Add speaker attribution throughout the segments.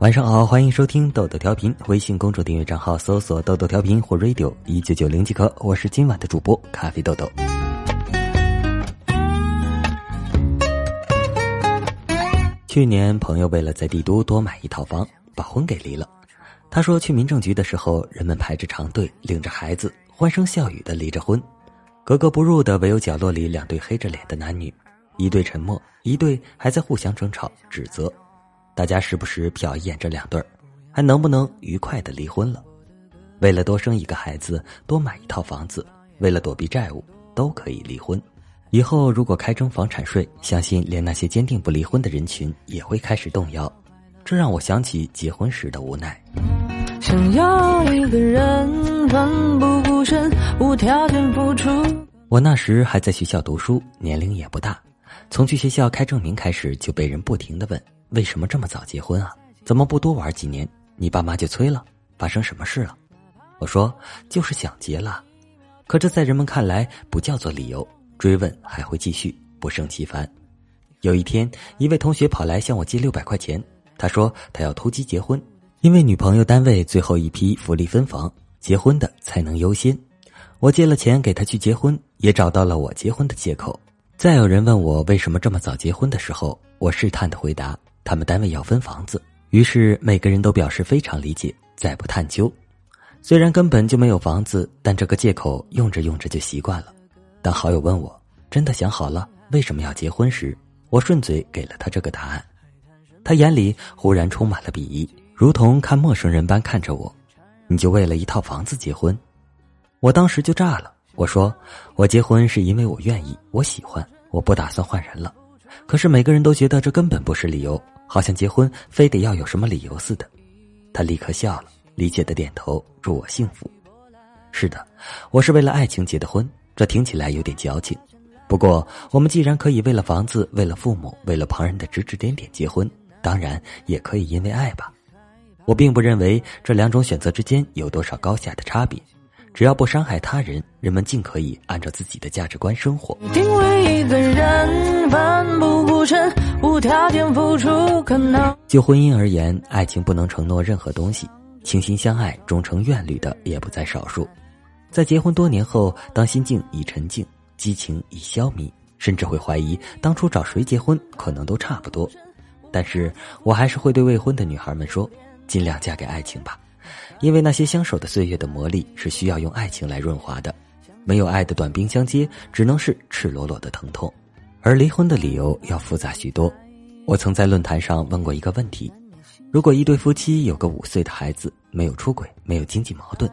Speaker 1: 晚上好，欢迎收听豆豆调频，微信公众订阅账号搜索“豆豆调频”或 “radio 一九九零”即可。我是今晚的主播咖啡豆豆。去年朋友为了在帝都多买一套房，把婚给离了。他说去民政局的时候，人们排着长队，领着孩子，欢声笑语的离着婚，格格不入的唯有角落里两对黑着脸的男女，一对沉默，一对还在互相争吵指责。大家时不时瞟一眼这两对儿，还能不能愉快的离婚了？为了多生一个孩子，多买一套房子，为了躲避债务，都可以离婚。以后如果开征房产税，相信连那些坚定不离婚的人群也会开始动摇。这让我想起结婚时的无奈。想要一个人奋不顾身，无条件付出。我那时还在学校读书，年龄也不大，从去学校开证明开始，就被人不停的问。为什么这么早结婚啊？怎么不多玩几年？你爸妈就催了？发生什么事了？我说就是想结了，可这在人们看来不叫做理由。追问还会继续，不胜其烦。有一天，一位同学跑来向我借六百块钱，他说他要突击结婚，因为女朋友单位最后一批福利分房，结婚的才能优先。我借了钱给他去结婚，也找到了我结婚的借口。再有人问我为什么这么早结婚的时候，我试探的回答。他们单位要分房子，于是每个人都表示非常理解，再不探究。虽然根本就没有房子，但这个借口用着用着就习惯了。当好友问我真的想好了为什么要结婚时，我顺嘴给了他这个答案。他眼里忽然充满了鄙夷，如同看陌生人般看着我：“你就为了一套房子结婚？”我当时就炸了。我说：“我结婚是因为我愿意，我喜欢，我不打算换人了。”可是每个人都觉得这根本不是理由。好像结婚非得要有什么理由似的，他立刻笑了，理解的点头，祝我幸福。是的，我是为了爱情结的婚，这听起来有点矫情。不过，我们既然可以为了房子、为了父母、为了旁人的指指点点结婚，当然也可以因为爱吧。我并不认为这两种选择之间有多少高下的差别，只要不伤害他人，人们尽可以按照自己的价值观生活。定位一个人奋不顾身。无条件付出可能。就婚姻而言，爱情不能承诺任何东西，倾心相爱、终成眷侣的也不在少数。在结婚多年后，当心境已沉静，激情已消弭，甚至会怀疑当初找谁结婚可能都差不多。但是我还是会对未婚的女孩们说：尽量嫁给爱情吧，因为那些相守的岁月的磨砺是需要用爱情来润滑的。没有爱的短兵相接，只能是赤裸裸的疼痛。而离婚的理由要复杂许多。我曾在论坛上问过一个问题：如果一对夫妻有个五岁的孩子，没有出轨，没有经济矛盾，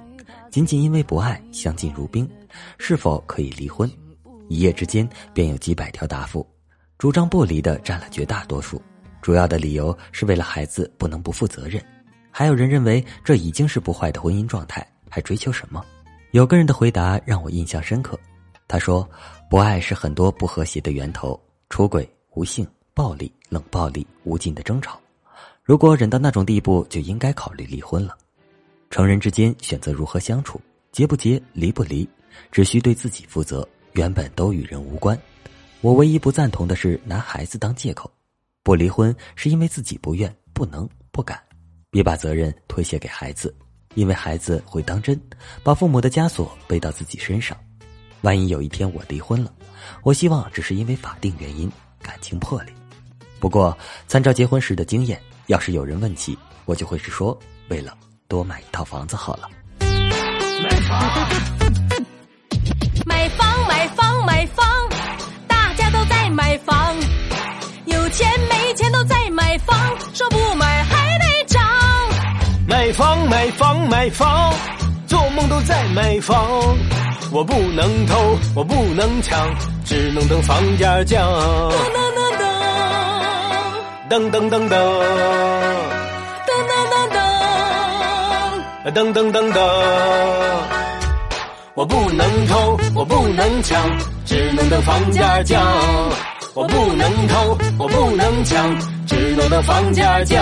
Speaker 1: 仅仅因为不爱，相敬如宾，是否可以离婚？一夜之间便有几百条答复，主张不离的占了绝大多数。主要的理由是为了孩子不能不负责任，还有人认为这已经是不坏的婚姻状态，还追求什么？有个人的回答让我印象深刻。他说：“不爱是很多不和谐的源头，出轨、无性、暴力、冷暴力、无尽的争吵。如果忍到那种地步，就应该考虑离婚了。成人之间选择如何相处，结不结、离不离，只需对自己负责，原本都与人无关。我唯一不赞同的是拿孩子当借口，不离婚是因为自己不愿、不能、不敢。别把责任推卸给孩子，因为孩子会当真，把父母的枷锁背到自己身上。”万一有一天我离婚了，我希望只是因为法定原因，感情破裂。不过，参照结婚时的经验，要是有人问起，我就会是说，为了多买一套房子好了。买房，
Speaker 2: 买房，买房，买房，大家都在买房，有钱没钱都在买房，说不。买
Speaker 3: 房买房，做梦都在买房。我不能偷，我不能抢，只能等房价降。噔噔噔噔噔噔噔噔噔噔噔噔。我不能偷，我不能抢，只能等房价降。我不能偷，我不能抢，只能等房价降。